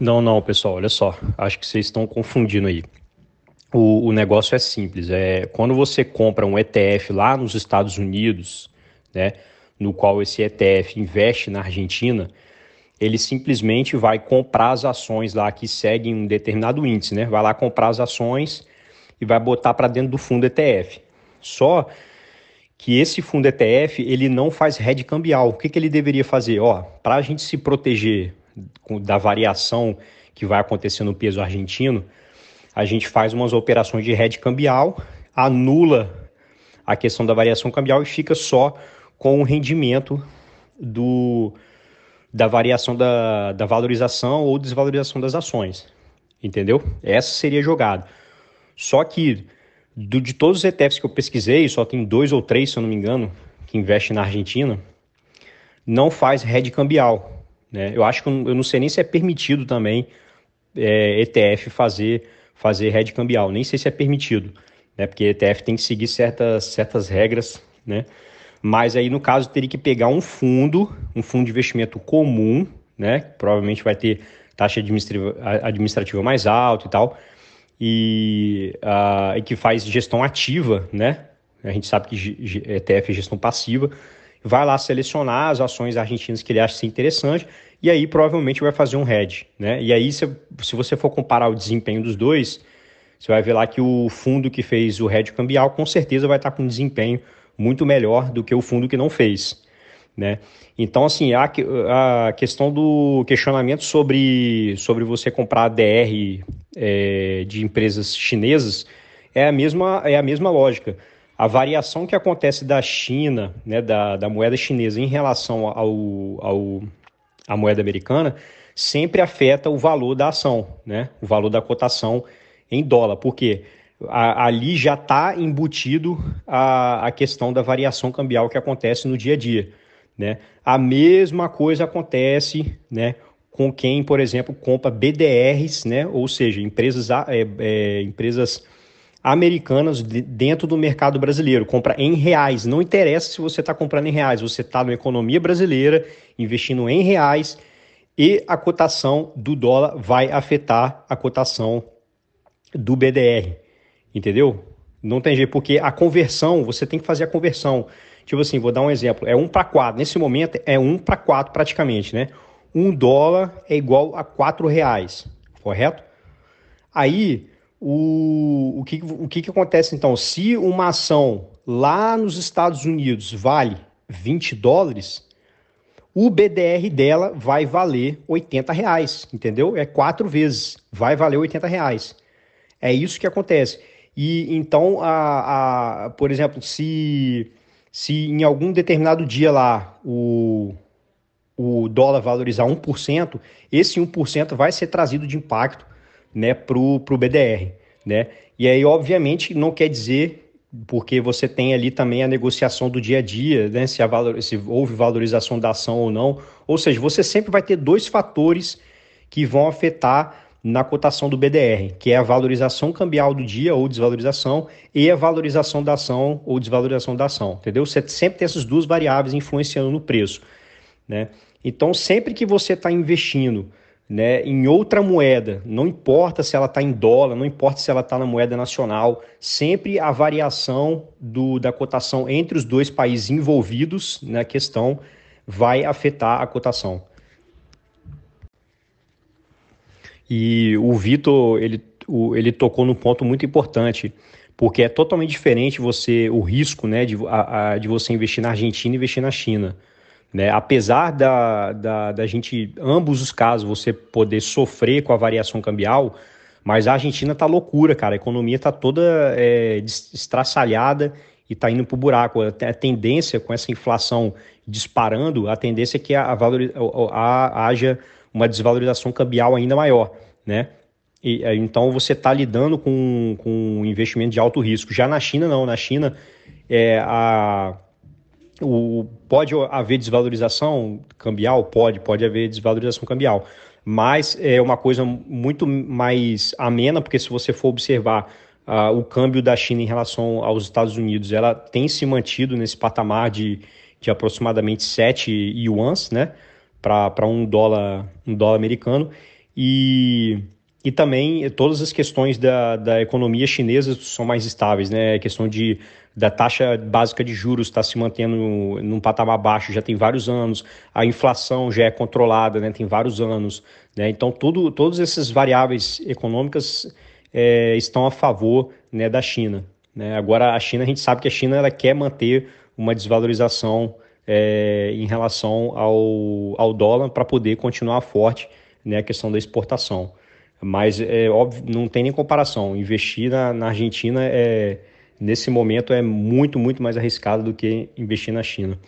Não, não, pessoal, olha só. Acho que vocês estão confundindo aí. O, o negócio é simples. É quando você compra um ETF lá nos Estados Unidos, né, no qual esse ETF investe na Argentina, ele simplesmente vai comprar as ações lá que seguem um determinado índice, né? Vai lá comprar as ações e vai botar para dentro do fundo ETF. Só que esse fundo ETF ele não faz hedge cambial. O que, que ele deveria fazer? Ó, para a gente se proteger da variação que vai acontecer no peso argentino, a gente faz umas operações de hedge cambial, anula a questão da variação cambial e fica só com o rendimento do, da variação da, da valorização ou desvalorização das ações. Entendeu? Essa seria a jogada. Só que do, de todos os ETFs que eu pesquisei, só tem dois ou três, se eu não me engano, que investem na Argentina, não faz hedge cambial. Né? Eu acho que eu, não sei nem se é permitido também é, ETF fazer, fazer hedge cambial, nem sei se é permitido, né? porque ETF tem que seguir certas, certas regras, né? Mas aí, no caso, teria que pegar um fundo, um fundo de investimento comum, né? Provavelmente vai ter taxa administrativa, administrativa mais alta e tal, e, uh, e que faz gestão ativa, né? A gente sabe que ETF é gestão passiva. Vai lá selecionar as ações argentinas que ele acha interessante e aí provavelmente vai fazer um hedge, né? E aí, se, se você for comparar o desempenho dos dois, você vai ver lá que o fundo que fez o hedge cambial com certeza vai estar com um desempenho muito melhor do que o fundo que não fez. Né? Então, assim, a, a questão do questionamento sobre, sobre você comprar DR é, de empresas chinesas é a mesma, é a mesma lógica. A variação que acontece da China, né, da, da moeda chinesa em relação ao, ao, à moeda americana, sempre afeta o valor da ação, né, o valor da cotação em dólar. Porque a, ali já está embutido a, a questão da variação cambial que acontece no dia a dia. Né? A mesma coisa acontece né, com quem, por exemplo, compra BDRs, né? ou seja, empresas, é, é, empresas americanas dentro do mercado brasileiro, compra em reais. Não interessa se você está comprando em reais, você está na economia brasileira, investindo em reais, e a cotação do dólar vai afetar a cotação do BDR. Entendeu? Não tem jeito, porque a conversão, você tem que fazer a conversão. Tipo assim, vou dar um exemplo, é 1 para 4. Nesse momento é 1 para 4 praticamente, né? 1 dólar é igual a 4 reais, correto? Aí, o, o, que, o que, que acontece então? Se uma ação lá nos Estados Unidos vale 20 dólares, o BDR dela vai valer 80 reais, entendeu? É quatro vezes, vai valer 80 reais. É isso que acontece. E então, a, a, por exemplo, se, se em algum determinado dia lá o, o dólar valorizar 1%, esse 1% vai ser trazido de impacto né, para o BDR. Né? E aí, obviamente, não quer dizer, porque você tem ali também a negociação do dia a dia, né, se, a valor, se houve valorização da ação ou não. Ou seja, você sempre vai ter dois fatores que vão afetar na cotação do BDR, que é a valorização cambial do dia ou desvalorização e a valorização da ação ou desvalorização da ação, entendeu? Você sempre tem essas duas variáveis influenciando no preço, né? Então, sempre que você está investindo né, em outra moeda, não importa se ela está em dólar, não importa se ela está na moeda nacional, sempre a variação do, da cotação entre os dois países envolvidos na questão vai afetar a cotação. E o Vitor, ele, ele tocou num ponto muito importante, porque é totalmente diferente você o risco né, de, a, a, de você investir na Argentina e investir na China. Né? Apesar da, da, da gente, ambos os casos, você poder sofrer com a variação cambial, mas a Argentina tá loucura, cara. A economia tá toda é, estraçalhada e tá indo pro buraco. A tendência com essa inflação disparando, a tendência é que a, a, a, haja uma desvalorização cambial ainda maior, né? E, é, então você está lidando com, com um investimento de alto risco. Já na China, não. Na China, é, a, o, pode haver desvalorização cambial? Pode, pode haver desvalorização cambial. Mas é uma coisa muito mais amena, porque se você for observar uh, o câmbio da China em relação aos Estados Unidos, ela tem se mantido nesse patamar de, de aproximadamente 7 yuans, né? para um dólar, um dólar americano. e, e também todas as questões da, da economia chinesa são mais estáveis, né? A questão de, da taxa básica de juros está se mantendo num patamar baixo já tem vários anos, a inflação já é controlada, né? Tem vários anos, né? Então, tudo, todas essas variáveis econômicas é, estão a favor né, da China. Né? Agora, a China, a gente sabe que a China ela quer manter uma desvalorização é, em relação ao, ao dólar para poder continuar forte né, a questão da exportação. Mas, é óbvio, não tem nem comparação. Investir na, na Argentina, é, nesse momento, é muito, muito mais arriscado do que investir na China.